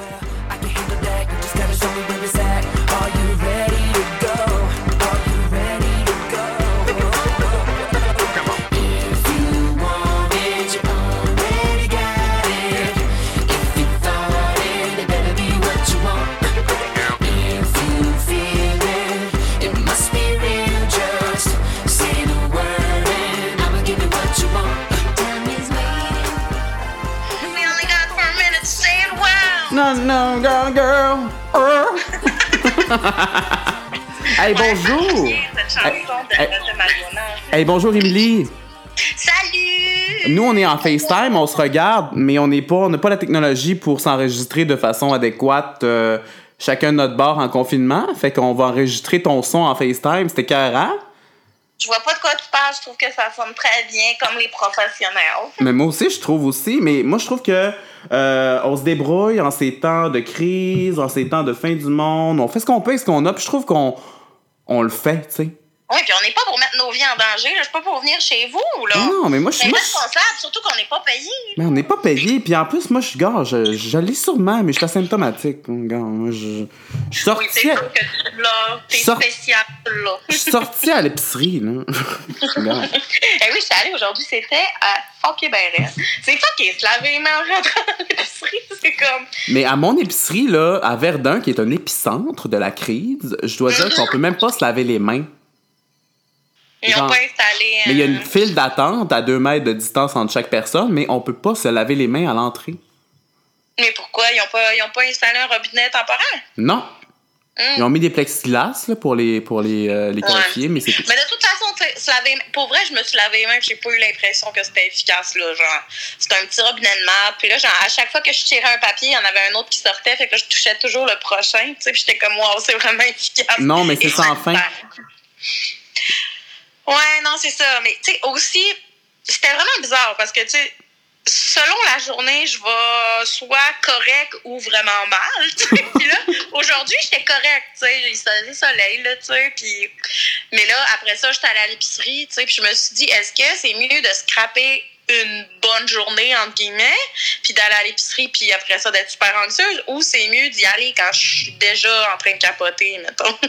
I hey, bonjour. Cette chanson de, Hey, de Madonna. Hey, bonjour, Émilie. Salut! Nous, on est en FaceTime, on se regarde, mais on n'est pas, on n'a pas la technologie pour s'enregistrer de façon adéquate, euh, chacun de notre bord en confinement. Fait qu'on va enregistrer ton son en FaceTime. C'était carré. Je vois pas de quoi tu parles. Je trouve que ça sonne très bien comme les professionnels. Mais moi aussi, je trouve aussi. Mais moi, je trouve que euh, on se débrouille en ces temps de crise, en ces temps de fin du monde. On fait ce qu'on peut avec ce qu'on a. Puis je trouve qu'on on le fait, tu sais. Oui, puis on n'est pas pour mettre nos vies en danger. là. Je suis pas pour venir chez vous. Là. Non, mais moi, je suis. Responsable, surtout qu'on n'est pas payé. Mais on n'est pas payé. Puis en plus, moi, je suis gars, l'ai sûrement, mais je suis asymptomatique. Gars, moi, je, je suis sorti. Oui, c'est sûr que tu là, t'es Sort- spécial là. Je suis sorti à l'épicerie, là. Gars. Eh oui, je suis allée aujourd'hui, c'était à fucké ben. C'est fucké, se laver les mains en rentrant à l'épicerie, c'est comme... Mais à mon épicerie, là, à Verdun, qui est un épicentre de la crise, je dois dire qu'on peut même pas se laver les mains. Ils Genre- n'ont pas installé... Mais il y a une euh, file d'attente à deux mètres de distance entre chaque personne, mais on peut pas se laver les mains à l'entrée. Mais pourquoi? Ils n'ont pas, ils ont pas installé un robinet temporaire? Non. Ils ont mis des plexiglas là, pour les, pour les, euh, les Ouais. qualifier, mais c'est tout. Mais de toute façon, se laver, pour vrai, je me suis lavé les mains, j'ai pas eu l'impression que c'était efficace, là, genre, c'était un petit robinet de merde, puis là, genre, à chaque fois que je tirais un papier, il y en avait un autre qui sortait, fait que là, je touchais toujours le prochain, tu sais, puis j'étais comme, wow, c'est vraiment efficace. Non, mais c'est sans fin. Ouais, non, c'est ça, mais tu sais, aussi, c'était vraiment bizarre, parce que, tu sais, selon la journée, je vais soit correct ou vraiment mal. Puis là, aujourd'hui, j'étais correct, tu sais, il faisait soleil, là, tu sais. Puis, mais là, après ça, j'étais allée à l'épicerie, tu sais, puis je me suis dit, est-ce que c'est mieux de scraper une bonne journée, entre guillemets, puis d'aller à l'épicerie, puis après ça, d'être super anxieuse, ou c'est mieux d'y aller quand je suis déjà en train de capoter, mettons.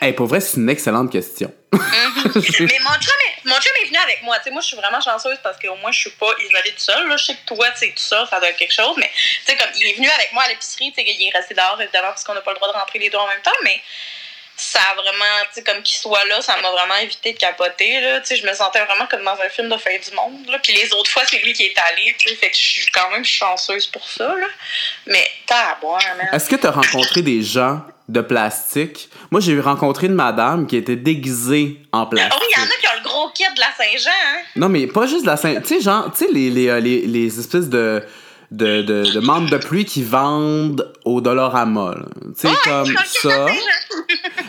Hey, pour vrai, c'est une excellente question. Mais mon chum, est, mon chum est venu avec moi. Tu sais, moi, je suis vraiment chanceuse parce qu'au moins, je suis pas isolée toute seule. Là. Je sais que toi, tu sais, tout ça, ça doit être quelque chose. Mais, tu sais, comme, il est venu avec moi à l'épicerie. Tu sais, il est resté dehors, évidemment, parce qu'on n'a pas le droit de rentrer les deux en même temps. Mais ça a vraiment, tu sais, comme qu'il soit là, ça m'a vraiment évité de capoter. Là. Tu sais, je me sentais vraiment comme dans un film de fin du monde. Là. Puis les autres fois, c'est lui qui est allé. Tu sais, fait que je suis quand même chanceuse pour ça. Là. Mais, t'as à boire, man. Est-ce que tu as rencontré des gens de plastique? Moi, j'ai rencontré une madame qui était déguisée en plastique. oui, il y en a qui ont le gros kit de la Saint-Jean, hein? Non, mais pas juste la Saint... Tu sais, genre, tu sais, les, les, euh, les, les espèces de, de, de, de membres de pluie qui vendent au Dollarama, là. Tu sais, comme ça.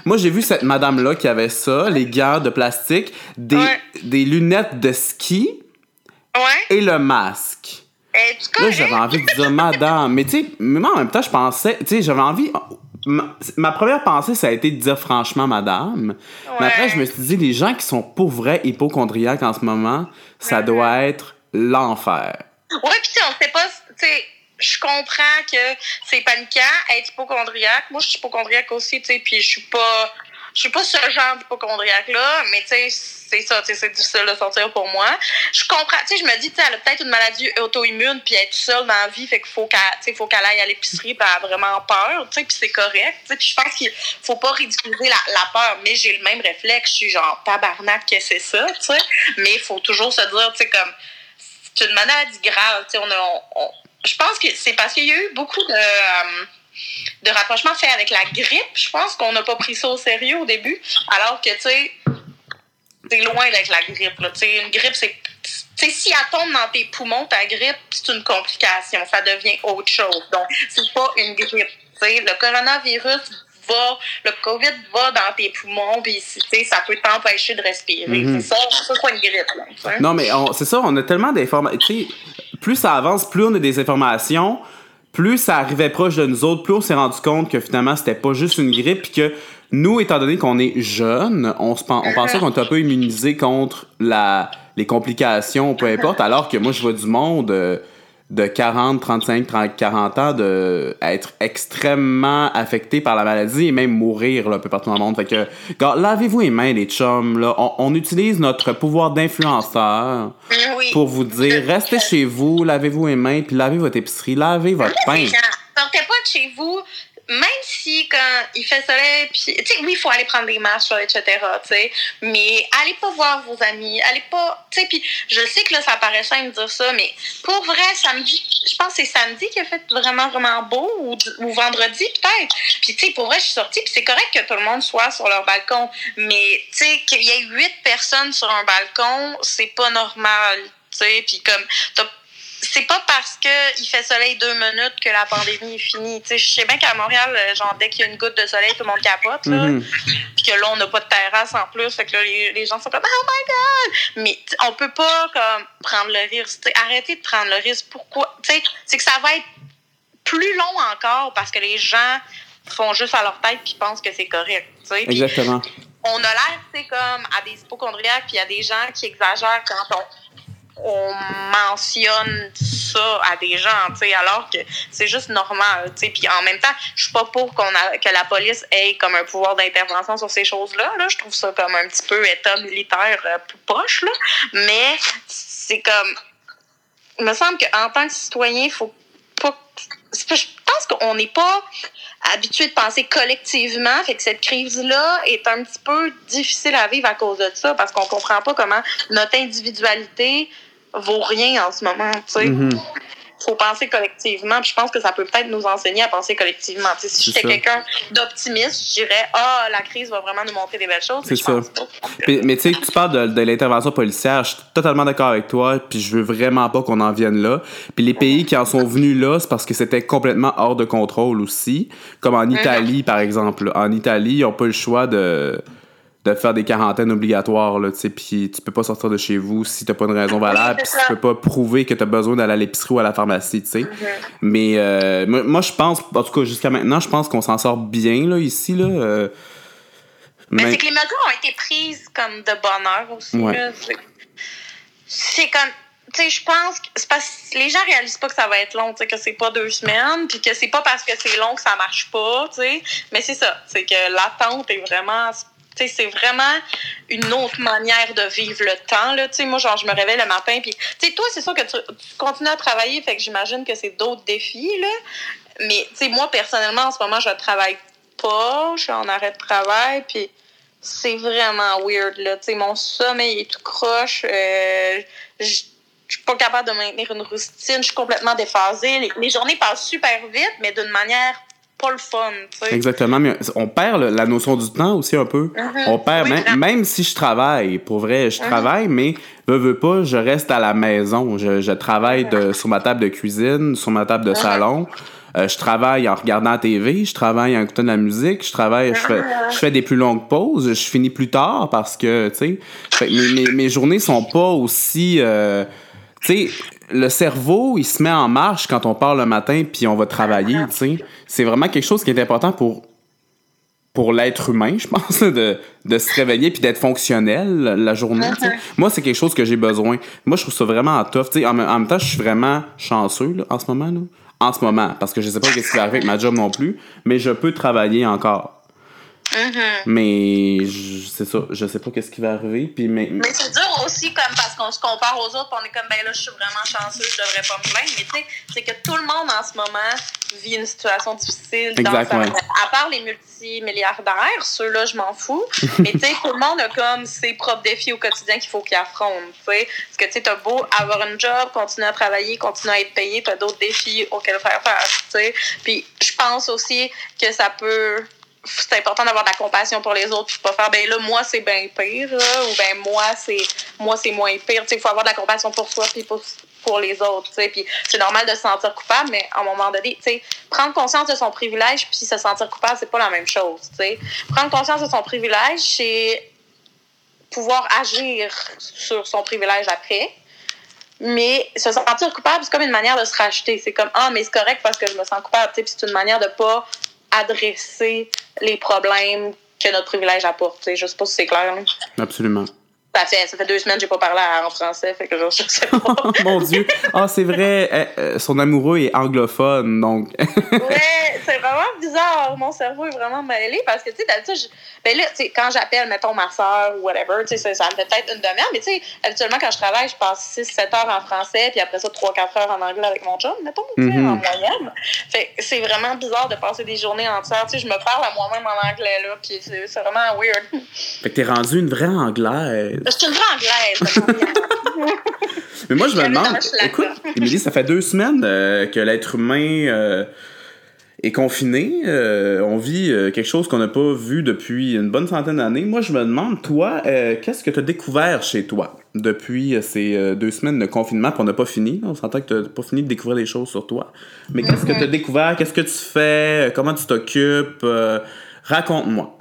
Moi, j'ai vu cette madame-là qui avait ça, les gants de plastique, des, Ouais. des lunettes de ski Ouais. et le masque. Là, j'avais envie de dire madame. Mais tu sais, moi, en même temps, je pensais, tu sais, j'avais envie. Ma, ma première pensée, ça a été de dire franchement madame. Mais après, je me suis dit, les gens qui sont pour vrai hypochondriaques en ce moment, ça Mhm. doit être l'enfer. Ouais, puis on sait pas, tu sais, je comprends que c'est paniquant, être hypochondriaque. Moi, je suis hypochondriaque aussi, tu sais, puis je suis pas, je suis pas ce genre d'hypochondriaque-là, mais tu sais, c'est ça, tu sais, c'est difficile de sortir pour moi. Je comprends, tu sais, je me dis, tu sais, elle a peut-être une maladie auto-immune, puis toute seule dans la vie, fait qu'il faut qu'elle, faut qu'elle aille à l'épicerie, puis elle a vraiment peur, tu sais, puis c'est correct, tu sais, puis je pense qu'il faut pas ridiculiser la, la peur, mais j'ai le même réflexe, je suis genre tabarnak que c'est ça, tu sais, mais il faut toujours se dire, tu sais, comme, c'est une maladie grave. On a, on- je pense que c'est parce qu'il y a eu beaucoup de, euh, de rapprochements faits avec la grippe. Je pense qu'on n'a pas pris ça au sérieux au début. Alors que, tu sais, c'est loin d'être la grippe. Une grippe, c'est. Tu sais, si elle tombe dans tes poumons, ta grippe, c'est une complication. Ça devient autre chose. Donc, c'est pas une grippe. Tu sais, le coronavirus va, le COVID va dans tes poumons, puis ça peut t'empêcher de respirer. Mhm. C'est ça, c'est pas une grippe. Là. Non, mais c'est ça, on a tellement d'informations. Plus ça avance, plus on a des informations, plus ça arrivait proche de nous autres, plus on s'est rendu compte que finalement, c'était pas juste une grippe, puis que nous, étant donné qu'on est jeunes, on, se pen- on pensait qu'on était un peu immunisé contre la, les complications, peu importe, alors que moi, je vois du monde. euh, de 40, 35, 30, 40 ans de être extrêmement affecté par la maladie et même mourir là, un peu partout dans le monde. Fait que, lavez-vous les mains, les chums. Là. On, on utilise notre pouvoir d'influenceur Oui. pour vous dire restez chez vous, lavez-vous les mains, puis lavez votre épicerie, lavez votre pain. Sortez pas de chez vous, même si quand il fait soleil, puis, tu sais, oui, il faut aller prendre des marches, etc., tu sais, mais allez pas voir vos amis, allez pas, tu sais, puis je sais que là, ça paraît simple de dire ça, mais pour vrai, samedi, je pense que c'est samedi qui a fait vraiment, vraiment beau, ou, ou vendredi, peut-être, puis tu sais, pour vrai, je suis sortie, puis c'est correct que tout le monde soit sur leur balcon, mais tu sais, qu'il y ait huit personnes sur un balcon, c'est pas normal, tu sais, puis comme, t'as c'est pas parce que il fait soleil deux minutes que la pandémie est finie. Je sais bien qu'à Montréal, euh, genre dès qu'il y a une goutte de soleil, tout le monde capote. Là. Mhm. Puis que là, on n'a pas de terrasse en plus. Fait que là, les, les gens sont comme Oh my god! Mais on peut pas comme prendre le risque. Arrêtez de prendre le risque. Pourquoi? C'est que ça va être plus long encore parce que les gens font juste à leur tête puis pensent que c'est correct. Puis Exactement. on a l'air, sais, comme à des hypochondriaques, puis il y a des gens qui exagèrent quand on, on mentionne ça à des gens, alors que c'est juste normal. Puis en même temps, je suis pas pour qu'on a, que la police ait comme un pouvoir d'intervention sur ces choses-là. Là. Je trouve ça comme un petit peu état militaire euh, plus proche, là. Mais c'est comme... Il me semble qu'en tant que citoyen, il faut pas- Je pense qu'on n'est pas habitué de penser collectivement, fait que cette crise-là est un petit peu difficile à vivre à cause de ça, parce qu'on comprend pas comment notre individualité vaut rien en ce moment, tu sais. Mhm. Faut penser collectivement, puis je pense que ça peut peut-être nous enseigner à penser collectivement. Tu sais, si j'étais quelqu'un d'optimiste, je dirais ah la crise va vraiment nous montrer des belles choses. C'est ça. pense pas. Puis- mais tu sais, tu parles de, de l'intervention policière, je suis totalement d'accord avec toi, puis je veux vraiment pas qu'on en vienne là. Puis les pays qui en sont venus là, c'est parce que c'était complètement hors de contrôle aussi. Comme en Italie, par exemple. En Italie, ils ont pas le choix de, de faire des quarantaines obligatoires, là, tu sais, puis tu peux pas sortir de chez vous si t'as pas une raison valable, puis tu peux pas prouver que t'as besoin d'aller à l'épicerie ou à la pharmacie, tu sais. Mais euh, moi, moi, je pense, en tout cas, jusqu'à maintenant, je pense qu'on s'en sort bien, là, ici, là. euh, Mais mais- c'est que les mesures ont été prises comme de bonheur aussi. Ouais. C'est comme. Tu sais, je pense que c'est parce que les gens réalisent pas que ça va être long, tu sais, que c'est pas deux semaines, puis que c'est pas parce que c'est long que ça marche pas, tu sais. Mais c'est ça, c'est que l'attente est vraiment. C'est vraiment une autre manière de vivre le temps, là. Moi, genre, je me réveille le matin, puis. Toi, c'est sûr que tu, continues à travailler, fait que j'imagine que c'est d'autres défis, là. Mais, moi, personnellement, en ce moment, je travaille pas, je suis en arrêt de travail, puis c'est vraiment weird, là. Mon sommeil est tout croche. euh, je je suis pas capable de maintenir une routine. Je suis complètement déphasée. Les journées passent super vite, mais d'une manière pas le fun, tu sais. Exactement, mais on perd la notion du temps aussi un peu. Mhm. On perd, Oui, même, même si je travaille, pour vrai, je travaille, mais veux, veux pas, je reste à la maison. Je, je travaille de, sur ma table de cuisine, sur ma table de salon. Euh, je travaille en regardant la TV, je travaille en écoutant de la musique, je travaille, je fais, je fais des plus longues pauses, je finis plus tard parce que, tu sais, mes, mes journées sont pas aussi... euh, tu sais, le cerveau, il se met en marche quand on part le matin puis on va travailler, tu sais. C'est vraiment quelque chose qui est important pour pour l'être humain, je pense, de, de se réveiller puis d'être fonctionnel la journée. sais. Moi, c'est quelque chose que j'ai besoin. Moi, je trouve ça vraiment tough. tu sais. En, même- en même temps, je suis vraiment chanceux là, en ce moment. Là. En ce moment, parce que je sais pas ce qui va arriver avec ma job non plus, mais je peux travailler encore. Mhm. Mais je- c'est ça, je sais pas qu'est-ce qui va arriver. Puis mais, Mais c'est dur aussi comme parce qu'on se compare aux autres, on est comme ben là je suis vraiment chanceux, je devrais pas me plaindre. Mais tu sais, c'est que tout le monde en ce moment vit une situation difficile. dans Exact, sa-. À part les multimilliardaires, ceux-là je m'en fous. mais tu sais, tout le monde a comme ses propres défis au quotidien qu'il faut qu'il affronte. tu sais. Parce que tu sais, t'as beau avoir un job, continuer à travailler, continuer à être payé, t'as d'autres défis auxquels faire face. tu sais. Puis je pense aussi que ça peut c'est important d'avoir de la compassion pour les autres puis pas faire ben là moi c'est bien pire ou ben moi c'est moi c'est moins pire il faut avoir de la compassion pour soi puis pour pour les autres tu sais puis c'est normal de se sentir coupable mais à un moment donné prendre conscience de son privilège puis se sentir coupable c'est pas la même chose tu sais prendre conscience de son privilège c'est pouvoir agir sur son privilège après mais se sentir coupable, c'est comme une manière de se racheter. C'est comme, ah, mais c'est correct parce que je me sens coupable. Puis c'est une manière de pas adresser les problèmes que notre privilège apporte. Je sais pas si c'est clair. là. absolument. Ça fait, ça fait deux semaines que j'ai pas parlé en français, fait que genre, je sais pas. Mon Dieu. Ah, c'est vrai, euh, euh, son amoureux est anglophone, donc. ouais, c'est vraiment bizarre. Mon cerveau est vraiment mêlé parce que, tu sais, d'habitude, je- ben là, tu sais, quand j'appelle, mettons, ma soeur ou whatever, tu sais, ça, ça me fait peut-être une demi-heure, mais tu sais, habituellement, quand je travaille, je passe 6-7 heures en français, puis après ça, 3-4 heures en anglais avec mon chum, mettons, tu sais, Mhm. en moyenne. Fait que c'est vraiment bizarre de passer des journées entières. Tu sais, je me parle à moi-même en anglais, là, puis c'est vraiment weird. Fait que t'es rendu une vraie anglaise. Je suis une vraie anglaise. Mais moi, je me demande. Écoute, Émilie, ça fait deux semaines euh, que l'être humain euh, est confiné. Euh, on vit quelque chose qu'on n'a pas vu depuis une bonne centaine d'années. Moi, je me demande, toi, qu'est-ce que tu as découvert chez toi depuis ces deux semaines de confinement? Puis on n'a pas fini? On s'entend que tu n'as pas fini de découvrir des choses sur toi. Mais qu'est-ce que tu as découvert? Qu'est-ce que tu fais? Comment tu t'occupes? Raconte-moi.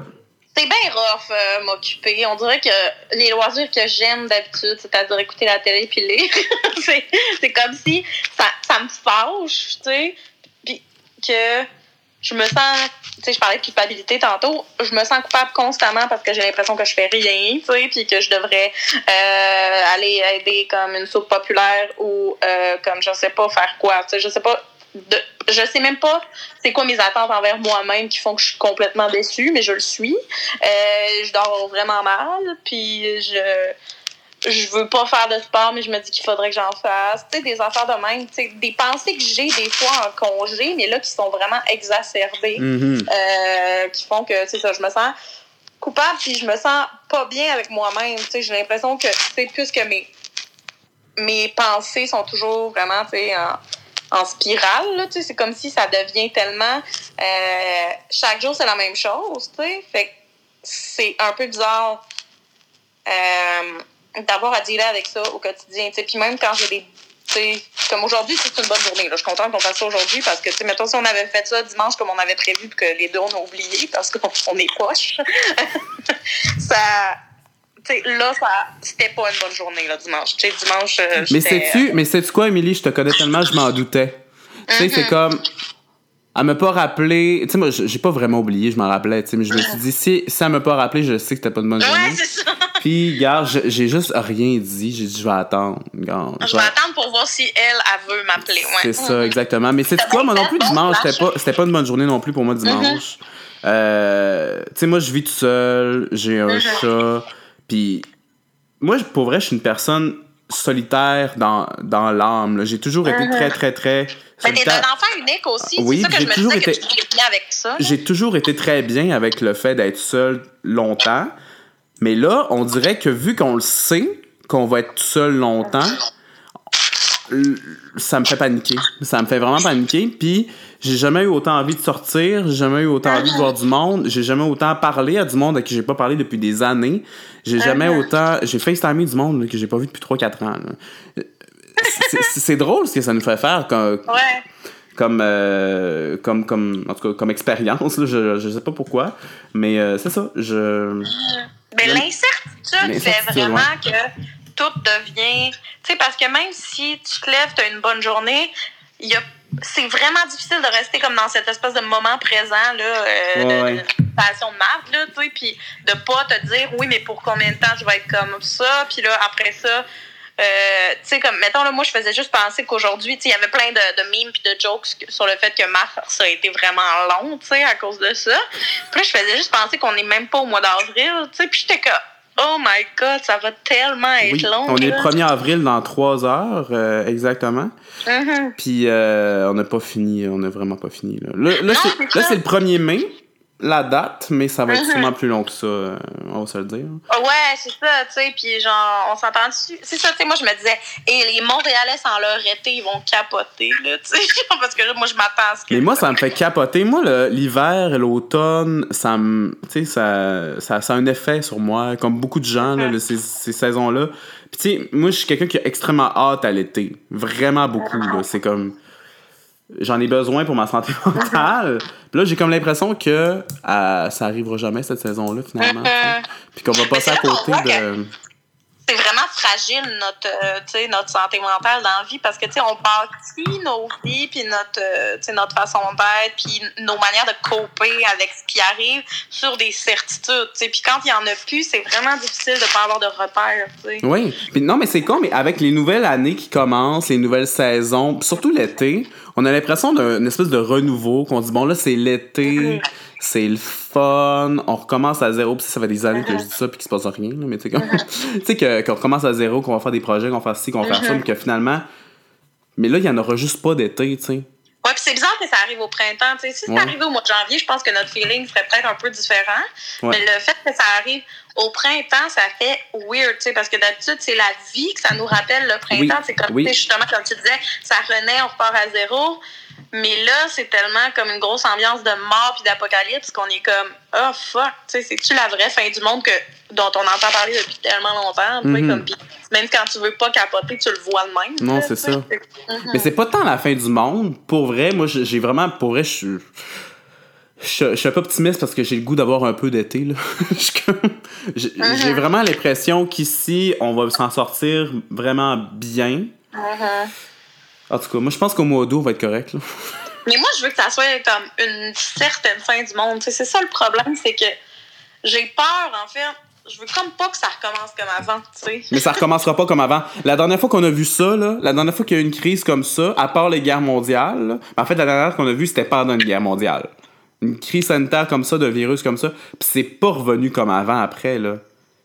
C'est bien rough euh, m'occuper. On dirait que les loisirs que j'aime d'habitude, c'est-à-dire écouter la télé puis lire, c'est, comme si ça, ça me fâche, tu sais, puis que je me sens, tu sais, je parlais de culpabilité tantôt, je me sens coupable constamment parce que j'ai l'impression que je fais rien, tu sais, puis que je devrais euh, aller aider comme une soupe populaire ou euh, comme je sais pas faire quoi, tu sais, je sais pas de, je sais même pas c'est quoi mes attentes envers moi-même qui font que je suis complètement déçue, mais je le suis. Euh, je dors vraiment mal, puis je je veux pas faire de sport, mais je me dis qu'il faudrait que j'en fasse. Tu sais, des affaires de même, tu sais, des pensées que j'ai des fois en congé, mais là qui sont vraiment exacerbées, Mhm. euh, qui font que, c'est ça, je me sens coupable, puis je me sens pas bien avec moi-même. Tu sais, j'ai l'impression que, tu sais, puisque mes mes pensées sont toujours vraiment, tu sais, en en spirale, là, tu sais, c'est comme si ça devient tellement... euh, chaque jour, c'est la même chose, tu sais. Fait c'est un peu bizarre euh, d'avoir à dealer avec ça au quotidien, tu sais. Puis même quand j'ai des... comme aujourd'hui, c'est une bonne journée. Là. Je suis contente qu'on fasse ça aujourd'hui parce que, tu sais, mettons, si on avait fait ça dimanche comme on avait prévu que les deux, on a oublié parce qu'on on est poche, ça... Là, ça, c'était pas une bonne journée, là, dimanche. Tu sais, dimanche, euh, Mais sais-tu, mais sais-tu quoi, Émilie? Je te connais tellement, je m'en doutais. Tu sais, c'est comme. Elle m'a pas rappelé. Tu sais, moi, j'ai pas vraiment oublié, je m'en rappelais, tu sais, mais je me suis dit, si, si elle m'a pas rappelé, je sais que c'était pas une bonne Ouais, journée. c'est ça. Puis, regarde, j'ai juste rien dit. J'ai dit, je vais attendre. Regarde, Je vais attendre pour voir si elle, elle veut m'appeler. Ouais. C'est ça, exactement. Mais c'est quoi, moi non plus, dimanche, c'était pas, pas une bonne journée non plus pour moi dimanche. Euh, tu sais, moi, je vis tout seul, j'ai un chat, puis moi, pour vrai, je suis une personne solitaire dans, dans l'âme. J'ai toujours été très, très, très Mais t'es solitaire. un enfant unique aussi. Oui, c'est ça que je me disais que été- tu serais bien avec ça. J'ai toujours été très bien avec le fait d'être seul longtemps. Mais là, on dirait que vu qu'on le sait, qu'on va être seul longtemps, ça me fait paniquer. Ça me fait vraiment paniquer. Puis, j'ai jamais eu autant envie de sortir, j'ai jamais eu autant envie de voir du monde, j'ai jamais autant parlé à du monde à qui j'ai pas parlé depuis des années. J'ai jamais autant. J'ai FaceTimé du monde là, que j'ai pas vu depuis 3-4 ans. C'est- drôle ce que ça nous fait faire comme, Ouais. comme, euh, comme, comme, en tout cas, comme expérience. Je, je sais pas pourquoi, mais euh, c'est ça. Je... Mais Le- l'incertitude fait vraiment ouais. que tout devient. Tu sais, parce que même si tu te lèves, tu as une bonne journée, il y a. C'est vraiment difficile de rester comme dans cette espèce de moment présent, là, euh, Ouais, de, ouais. de passion de marde, là, tu sais, puis de pas te dire, oui, mais pour combien de temps je vais être comme ça, puis là, après ça, euh, tu sais, comme, mettons, là, moi, je faisais juste penser qu'aujourd'hui, tu sais, il y avait plein de, de memes puis de jokes sur le fait que mars a été vraiment long, tu sais, à cause de ça. Puis là, je faisais juste penser qu'on est même pas au mois d'avril, tu sais, puis j'étais comme, oh my god, ça va tellement être Oui, long. on est le 1er avril dans 3 heures, euh, exactement. Mhm. Puis euh, on n'a pas fini, on n'a vraiment pas fini. Là, là, là, c'est le 1er mai, la date, mais ça va être Mhm. sûrement plus long que ça, euh, on va se le dire. Ouais, c'est ça, tu sais, puis genre, on s'entend dessus. C'est ça, tu sais, moi, je me disais, et les Montréalais, sans leur été, ils vont capoter, là, tu sais, parce que là, moi, je m'attends à ce que. Mais moi, ça me fait capoter. Moi, l'hiver et l'automne, ça me. Tu sais, ça, ça, ça a un effet sur moi, comme beaucoup de gens, là, Mhm. de ces, ces saisons-là. Puis, tu sais, moi, je suis quelqu'un qui a extrêmement hâte à l'été. Vraiment beaucoup, là. C'est comme. J'en ai besoin pour ma santé mentale. Puis là, j'ai comme l'impression que euh, ça arrivera jamais, cette saison-là, finalement. Puis qu'on va passer à côté de. c'est vraiment fragile notre, euh, notre santé mentale dans la vie parce que tu sais, on bâtit nos vies puis notre, euh, notre façon d'être puis nos manières de coper avec ce qui arrive sur des certitudes. Puis quand il y en a plus, c'est vraiment difficile de pas avoir de repères. tu sais. Oui. Puis non, mais c'est con, mais avec les nouvelles années qui commencent, les nouvelles saisons, surtout l'été, on a l'impression d'une espèce de renouveau, qu'on dit, bon, là, c'est l'été, c'est le fun, on recommence à zéro, puis ça fait des années que je dis ça, puis qu'il se passe rien, là, mais tu sais, qu'on recommence à zéro, qu'on va faire des projets, qu'on va faire ci, qu'on va faire ça, puis que finalement. Mais là, il y en aura juste pas d'été, tu sais. Ouais, puis c'est bizarre que ça arrive au printemps. tu sais. Si Ouais. ça arrivait au mois de janvier, je pense que notre feeling serait peut-être un peu différent. Ouais. Mais le fait que ça arrive au printemps, ça fait weird, tu sais, parce que d'habitude, c'est la vie que ça nous rappelle le printemps. Oui. C'est comme, Oui. justement, comme tu disais, ça renaît, on repart à zéro. Mais là, c'est tellement comme une grosse ambiance de mort puis d'apocalypse qu'on est comme, oh fuck, tu sais, c'est-tu la vraie fin du monde que, dont on entend parler depuis tellement longtemps? Mhm. comme, même quand tu veux pas capoter, tu le vois de même. Non, c'est ça. Mhm. Mais c'est pas tant la fin du monde. Pour vrai, moi, j'ai vraiment. Pour vrai, je suis. Je je suis un peu optimiste parce que j'ai le goût d'avoir un peu d'été. comme- J'ai vraiment l'impression qu'ici, on va s'en sortir vraiment bien. Mhm. En tout cas, moi, je pense qu'au mois d'août, on va être correct. là. Mais moi, je veux que ça soit comme une certaine fin du monde. C'est ça le problème, c'est que j'ai peur, en fait. Je veux comme pas que ça recommence comme avant, tu sais. Mais ça recommencera pas comme avant. La dernière fois qu'on a vu ça, là, la dernière fois qu'il y a eu une crise comme ça, à part les guerres mondiales, là, en fait, la dernière fois qu'on a vu, c'était pendant une guerre mondiale. Une crise sanitaire comme ça, de virus comme ça, pis c'est pas revenu comme avant après, là.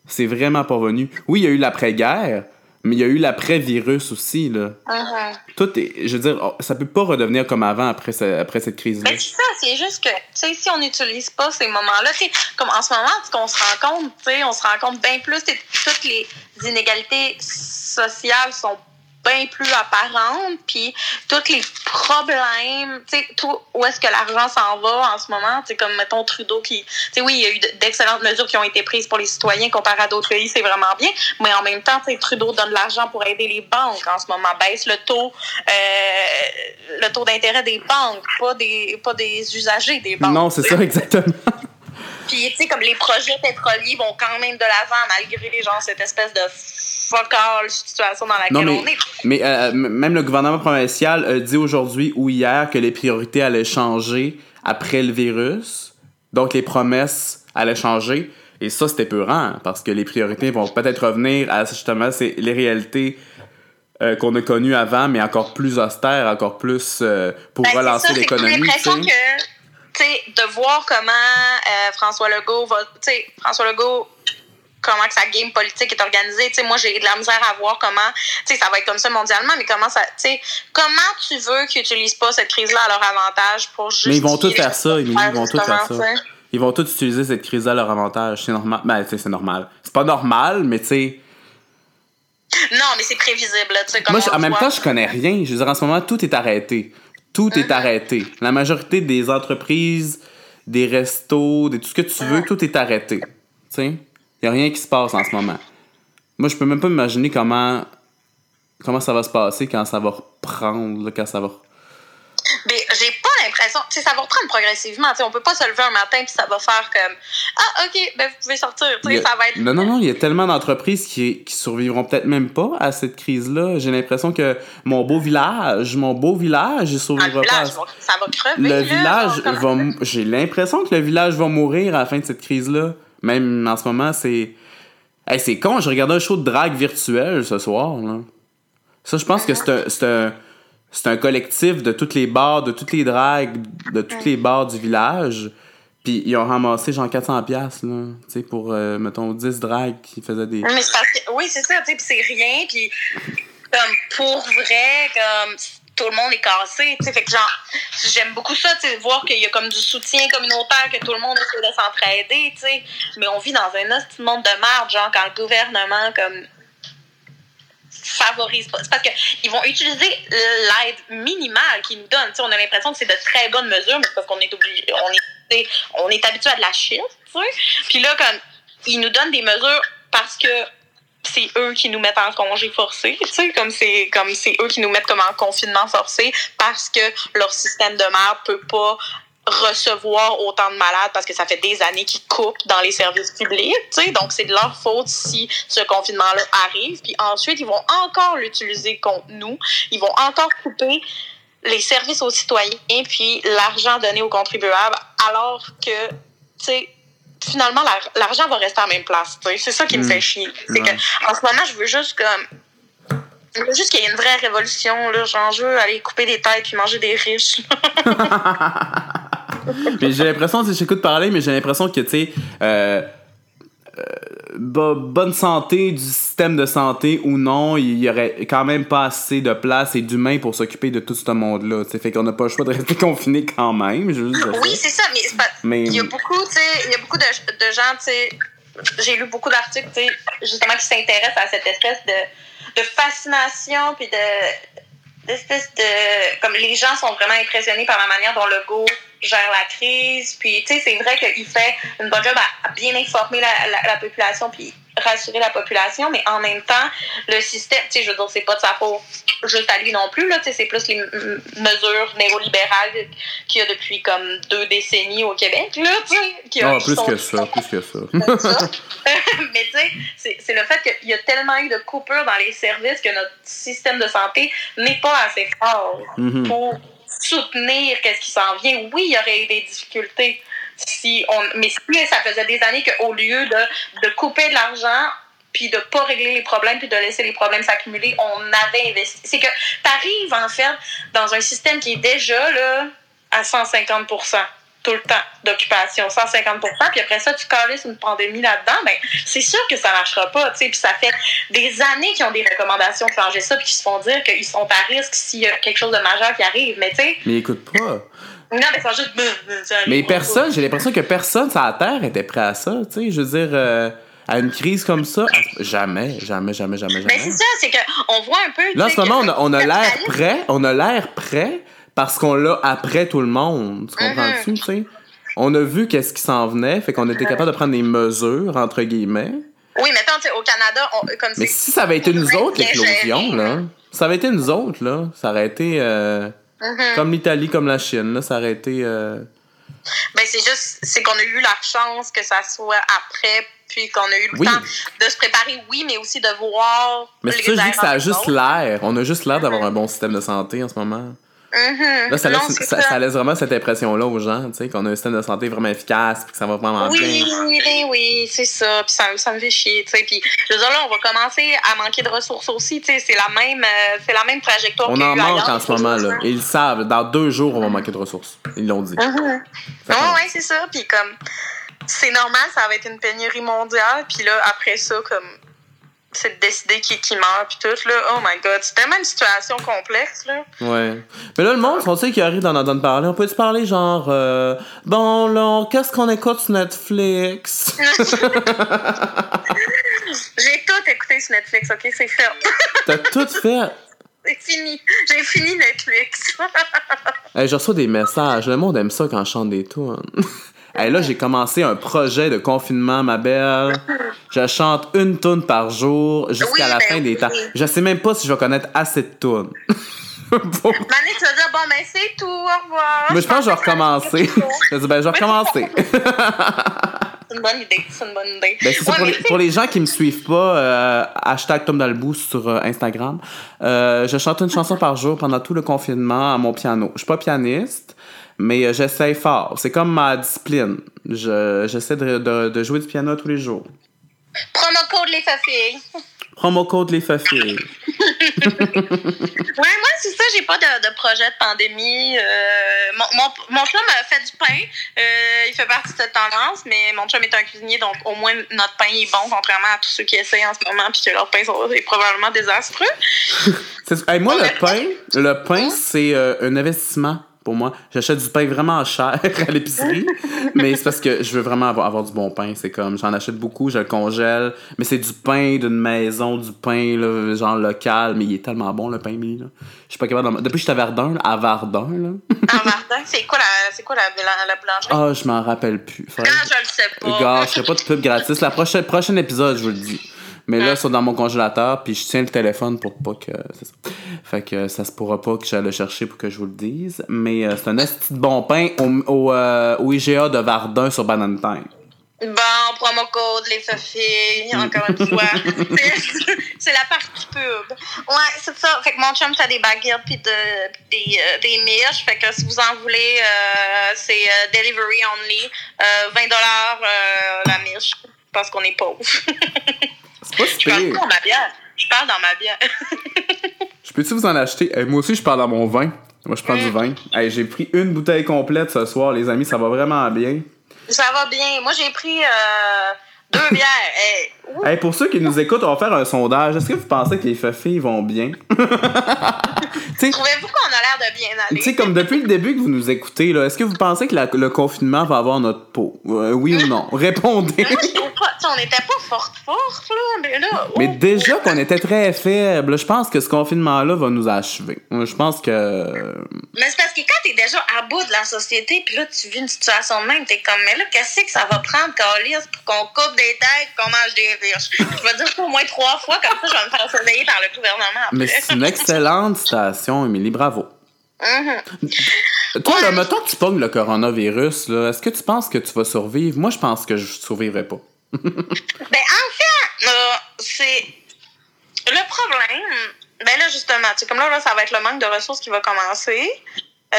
C'est vraiment pas revenu. Oui, il y a eu l'après-guerre, mais il y a eu l'après-virus aussi, là. Mhm. Tout est, je veux dire, oh, ça peut pas redevenir comme avant après, ce- après cette crise-là. Mais c'est ça, c'est juste que, tu sais, si on n'utilise pas ces moments-là, tu sais, comme en ce moment, qu'on se rend compte, tu sais, on se rend compte bien plus, tu sais, toutes les inégalités sociales sont bien plus apparentes, puis tous les problèmes, tu sais, tout où est-ce que l'argent s'en va en ce moment, tu comme, mettons, Trudeau qui, tu sais, oui, il y a eu de- d'excellentes mesures qui ont été prises pour les citoyens comparé à d'autres pays, c'est vraiment bien, mais en même temps, tu sais, Trudeau donne de l'argent pour aider les banques en ce moment, baisse le taux, euh, le taux d'intérêt des banques, pas des, pas des usagers des banques. Non, c'est ça, exactement. Puis, tu sais, comme les projets pétroliers vont quand même de l'avant malgré, genre, cette espèce de fuck all situation dans laquelle Non, mais, on est. mais euh, même le gouvernement provincial a dit aujourd'hui ou hier que les priorités allaient changer après le virus. Donc, les promesses allaient changer. Et ça, c'était peurant, parce que les priorités vont peut-être revenir à justement c'est les réalités euh, qu'on a connues avant, mais encore plus austères, encore plus euh, pour Ben, relancer j'ai l'économie. tu l'impression que, tu sais, de voir comment euh, François Legault va, tu sais, François Legault, comment que sa game politique est organisée, tu sais, moi, j'ai de la misère à voir comment, tu sais, ça va être comme ça mondialement, mais comment ça, tu sais, comment tu veux qu'ils n'utilisent pas cette crise-là à leur avantage pour juste. Mais ils vont tous faire ça, Émilie, ils vont tous faire ça. Ils vont tous utiliser cette crise-là à leur avantage. C'est normal. Ben, tu sais, c'est normal. C'est pas normal, mais tu sais. Non, mais c'est prévisible, tu sais, Moi, en même voit. temps, je connais rien. Je veux dire, en ce moment, tout est arrêté. Tout est arrêté. La majorité des entreprises, des restos, de tout ce que tu veux, tout est arrêté. Tu sais? Il n'y a rien qui se passe en ce moment. Moi, je peux même pas imaginer comment, comment ça va se passer quand ça va reprendre, là, quand ça va... Mais j'ai pas l'impression, tu sais, ça va reprendre progressivement, tu sais, on peut pas se lever un matin puis ça va faire comme ah OK, ben vous pouvez sortir, a- ça va être Non, non, non, il y a tellement d'entreprises qui, qui survivront peut-être même pas à cette crise-là. J'ai l'impression que mon beau village, mon beau village, il le survivra pas. à village, ça va crever. Le là, village va. J'ai l'impression que le village va mourir à la fin de cette crise-là. Même en ce moment, c'est. Hey, c'est con, je regardais un show de drague virtuel ce soir. Là. Ça, je pense que c'est un, c'est un, c'est un collectif de toutes les bars, de toutes les dragues, de toutes les bars du village. Puis ils ont ramassé genre 400$ piastres, là, tu sais, pour, euh, mettons, 10 dragues qui faisaient des. Mais oui, c'est ça, tu sais, c'est rien, puis comme pour vrai, comme tout le monde est cassé, fait que genre, j'aime beaucoup ça, voir qu'il y a comme du soutien communautaire, que tout le monde essaie de s'entraider, mais on vit dans un autre monde de merde, genre, quand le gouvernement, comme, favorise pas. C'est parce qu'ils vont utiliser l'aide minimale qu'ils nous donnent, on a l'impression que c'est de très bonnes mesures, mais parce qu'on est obligé, on est, on est habitué à de la sais, puis là, comme, ils nous donnent des mesures parce que c'est eux qui nous mettent en congé forcé, tu sais, comme c'est comme c'est eux qui nous mettent comme en confinement forcé parce que leur système de merde peut pas recevoir autant de malades parce que ça fait des années qu'ils coupent dans les services publics, tu sais. Donc, c'est de leur faute si ce confinement-là arrive. Puis ensuite, ils vont encore l'utiliser contre nous. Ils vont encore couper les services aux citoyens puis l'argent donné aux contribuables alors que, tu sais, finalement, la- l'argent va rester à la même place. C'est ça qui me Mm. fait chier. C'est Ouais. que en ce moment, je veux juste comme. Juste qu'il y ait une vraie révolution. Là. Genre, je veux aller couper des têtes puis manger des riches. mais j'ai l'impression, sais, j'écoute parler, mais j'ai l'impression que, tu sais, euh, bo- bonne santé du système de santé ou non, il y aurait quand même pas assez de place et d'humains pour s'occuper de tout ce monde-là. sais. Fait qu'on n'a pas le choix de rester confiné quand même. Je Oui, c'est ça, mais, c'est il y a beaucoup, y a beaucoup de, de gens, tu sais, j'ai lu beaucoup d'articles, justement, qui s'intéressent à cette espèce de, de fascination, puis de, d'espèce de, comme les gens sont vraiment impressionnés par la manière dont le go gère la crise, puis, tu sais, c'est vrai qu'il fait une bonne job à, bien informer la, la, la population, puis rassurer la population, mais en même temps, le système, tu sais, je veux dire, c'est pas de sa faute juste à lui non plus, là, tu sais, c'est plus les mesures néolibérales qu'il y a depuis comme deux décennies au Québec, là, tu sais. qui Ah, plus que ça, plus que ça. ça. Mais tu sais, c'est- le fait qu'il y a tellement eu de coupures dans les services que notre système de santé n'est pas assez fort Mhm. pour soutenir qu'est-ce qui s'en vient. Oui, il y aurait eu des difficultés. Si on, mais si ça faisait des années qu'au lieu de, couper de l'argent, puis de pas régler les problèmes, puis de laisser les problèmes s'accumuler, on avait investi. C'est que tu arrives, en fait, dans un système qui est déjà là, à 150 tout le temps d'occupation, 150% puis après ça, tu calisses une pandémie là-dedans, ben, c'est sûr que ça marchera pas, tu sais, puis ça fait des années qu'ils ont des recommandations de changer ça, puis qu'ils se font dire qu'ils sont à risque s'il y a quelque chose de majeur qui arrive, mais tu sais, Mais écoute pas. non, mais sont juste... ça Mais personne, j'ai l'impression que personne sur la Terre était prêt à ça, tu sais. Je veux dire, euh, à une crise comme ça, jamais, jamais, jamais, jamais, Mais jamais. c'est ça, c'est qu'on voit un peu... Là, en ce moment, on a, on a le l'air prêt, on a l'air prêt parce qu'on l'a après tout le monde. Tu comprends-tu, tu sais? On a vu qu'est-ce qui s'en venait, fait qu'on était capable de prendre des mesures, entre guillemets. Oui, mettons, tu sais, au Canada, on, comme Mais si ça avait été nous autres, l'éclosion, là, ça avait été nous autres, là, ça aurait été euh, Mhm. comme l'Italie, comme la Chine, là, ça aurait été... euh, Ben, c'est juste, c'est qu'on a eu la chance que ça soit après, puis qu'on a eu le Oui. temps de se préparer, oui, mais aussi de voir. Mais c'est les ça, je dis que ça a juste l'air. On a juste l'air d'avoir un bon système de santé en ce moment. Mhm. Là, ça Non, laisse, ça, laisse vraiment cette impression-là aux gens, tu sais, qu'on a un système de santé vraiment efficace, puis que ça va vraiment Oui, bien. oui, oui, c'est ça. Puis ça, ça me fait chier, tu sais. Puis je veux dire, là, on va commencer à manquer de ressources aussi, tu sais. C'est la même, euh, c'est la même trajectoire On en manque en ce moment, là. ils le savent. Dans deux jours, on va manquer de ressources. Ils l'ont dit. Ouais, qu'on- ouais, c'est ça. Puis comme, c'est normal, ça va être une pénurie mondiale. Puis là, après ça, comme, c'est de décider qui, qui meurt, puis tout, là. Oh my god, c'est tellement une situation complexe, là. Ouais. Mais là, le monde, on sait qu'il arrive d'en entendre parler. On peut-tu parler genre, euh, bon, là, qu'est-ce qu'on écoute sur Netflix? J'ai tout écouté sur Netflix, ok? C'est fait. T'as tout fait? C'est fini. J'ai fini Netflix. Hey, je reçois des messages. Le monde aime ça quand je chante des tunes. Hey, là, j'ai commencé un projet de confinement, ma belle. Je chante une tune par jour jusqu'à Oui, la ben fin des oui. temps. Je sais même pas si je vais connaître assez de tunes. Pour- Mané, tu vas dire, bon, ben, c'est tout, au revoir. Mais je pense que je vais recommencer. Je dis, ben, je vais recommencer. C'est une bonne idée, c'est une bonne idée. Ben, Ouais, pour, les, pour les gens qui me suivent pas, euh, hashtag Tom Dalbou sur euh, Instagram, euh, je chante une chanson par jour pendant tout le confinement à mon piano. Je suis pas pianiste, mais euh, j'essaye fort. C'est comme ma discipline. Je, j'essaie de, de, de jouer du piano tous les jours. Promo code les filles. Promo code les filles. Ouais, moi, c'est ça, j'ai pas de, de projet de pandémie. Euh, mon, mon, mon chum a fait du pain. Euh, il fait partie de cette tendance, mais mon chum est un cuisinier, donc au moins notre pain est bon, contrairement à tous ceux qui essayent en ce moment, puis que leur pain sont, est probablement désastreux. Hey, moi, le pain, le pain, c'est euh, un investissement pour moi. J'achète du pain vraiment cher à l'épicerie, mais c'est parce que je veux vraiment avoir, avoir du bon pain. C'est comme, j'en achète beaucoup, je le congèle, mais c'est du pain d'une maison, du pain, là, genre local, mais il est tellement bon, le pain là. Je suis pas capable d'en- Depuis que j'étais à Verdun, là, à Verdun, là. En Verdun, c'est quoi la, c'est quoi la, la, la boulangerie? Ah, je m'en rappelle plus. Faudrait- Ah, je le sais pas. Gars, je ferai pas de pub gratis. La prochaine, prochain épisode, je vous le dis. Mais là, Ah. ils sont dans mon congélateur, puis je tiens le téléphone pour pas que. c'est ça. Fait que ça se pourra pas que j'aille le chercher pour que je vous le dise. Mais euh, c'est un de bon pain au, au, euh, au IGA de Verdun sur Banana Time. Bon, promo code, les filles, encore une fois. C'est- la partie pub. Ouais, c'est ça. Fait que mon chum fait des baguettes puis de, des, euh, des miches. Fait que si vous en voulez, euh, c'est euh, delivery only. Euh, 20 euh, la miche. Parce qu'on est pauvres. C'est pas si Je parle dans ma bière. Je parle dans ma bière. Je peux-tu vous en acheter? Euh, moi aussi, je parle dans mon vin. Moi, je prends du vin. Hey, j'ai pris une bouteille complète ce soir, les amis. Ça va vraiment bien. Ça va bien. Moi, j'ai pris euh, deux bières. Hey, Hey, pour ceux qui nous écoutent, on va faire un sondage. Est-ce que vous pensez que les filles vont bien? Trouvez-vous qu'on a l'air de bien aller? tu sais, comme depuis le début que vous nous écoutez, là, est-ce que vous pensez que la- le confinement va avoir notre peau? Euh, oui ou non? Répondez. On n'était pas forte, forte, là. Mais là, Mais ouh. déjà qu'on était très faible, je pense que ce confinement-là va nous achever. Je pense que. Mais c'est parce que quand t'es déjà à bout de la société, puis là, tu vis une situation de même, t'es comme, mais là, qu'est-ce que ça va prendre, Calis, pour qu'on coupe des têtes, qu'on mange des Je vais dire ça au moins trois fois, comme ça, je vais me faire surveiller par le gouvernement après. Mais c'est une excellente citation, Émilie. Bravo. Mhm. Toi, là, Ouais. mettons que tu pognes le coronavirus, là, est-ce que tu penses que tu vas survivre? Moi, je pense que je survivrai pas. Ben, en fait, euh, c'est. Le problème, ben là, justement, tu sais, comme là, là, ça va être le manque de ressources qui va commencer. Euh,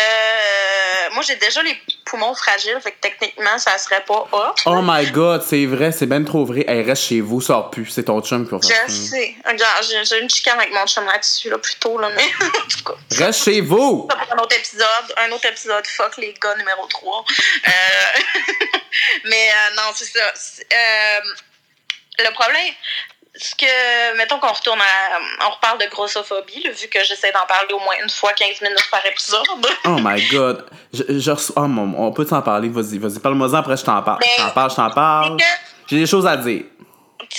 moi, j'ai déjà les poumons fragiles, fait que techniquement, ça serait pas off. Oh my god, c'est vrai, c'est ben trop vrai. Hey, reste chez vous, sors plus. C'est ton chum qui va faire Je ça. sais. Regarde, j'ai une chicane avec mon chum là-dessus, là, plus tôt, là, mais en tout cas. Reste chez vous! Ça pour un autre épisode. Un autre épisode, fuck les gars, numéro 3. Euh, mais euh, non, c'est ça. Euh, le problème, c'est que, mettons qu'on retourne à. On reparle de grossophobie, là, vu que j'essaie d'en parler au moins une fois 15 minutes par épisode. Oh my god. Je, je oh, mon- on peut t'en parler? Vas-y, vas-y. Parle-moi-en, après je t'en parle. Ben, Je t'en parle, je t'en parle. J'ai des choses à dire.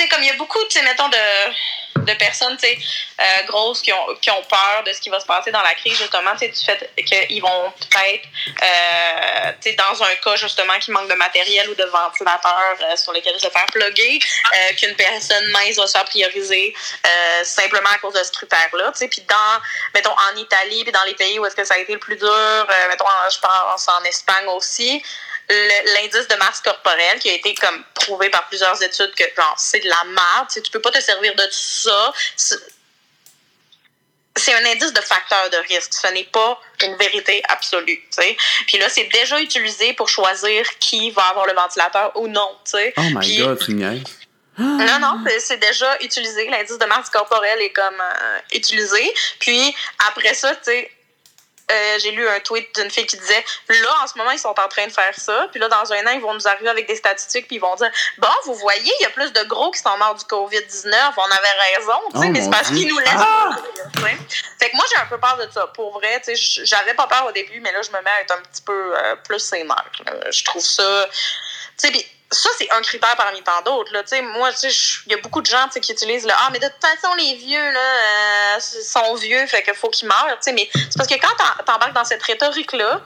Comme il y a beaucoup, tu sais, mettons, de, de personnes, tu sais, euh, grosses qui ont, qui ont peur de ce qui va se passer dans la crise, justement, tu sais, du fait qu'ils vont peut-être, euh, tu sais, dans un cas, justement, qui manque de matériel ou de ventilateur euh, sur lesquels se faire plugger, qu'une personne mince va se faire prioriser simplement à cause de ce critère-là, tu sais, puis dans, mettons, en Italie, puis dans les pays où est-ce que ça a été le plus dur, mettons, je pense en Espagne aussi, l'indice de masse corporelle qui a été comme prouvé par plusieurs études que genre c'est de la merde, tu sais, tu peux pas te servir de ça. C'est- un indice de facteur de risque, ce n'est pas une vérité absolue, tu sais. Puis là, c'est déjà utilisé pour choisir qui va avoir le ventilateur ou non, tu sais. Oh my Puis- god, tu non, non, c'est- c'est déjà utilisé. L'indice de masse corporelle est comme euh, utilisé. Puis après ça, tu sais, euh, j'ai lu un tweet d'une fille qui disait là, en ce moment, ils sont en train de faire ça. Puis là, dans un an, ils vont nous arriver avec des statistiques. Puis ils vont dire bon, vous voyez, il y a plus de gros qui sont morts du COVID-19. On avait raison, tu sais, Oh, mais c'est parce qu'ils nous laissent. Ah! Fait que moi, j'ai un peu peur de ça. Pour vrai, tu sais, j'avais pas peur au début, mais là, je me mets à être un petit peu euh, plus sénère. Je trouve ça. Tu sais, ça, c'est un critère parmi tant d'autres. là. Moi, il y a beaucoup de gens qui utilisent le Ah, mais de toute façon, les vieux, là, euh, sont vieux, fait qu'il faut qu'ils meurent. Mais c'est parce que quand t'embarques dans cette rhétorique-là,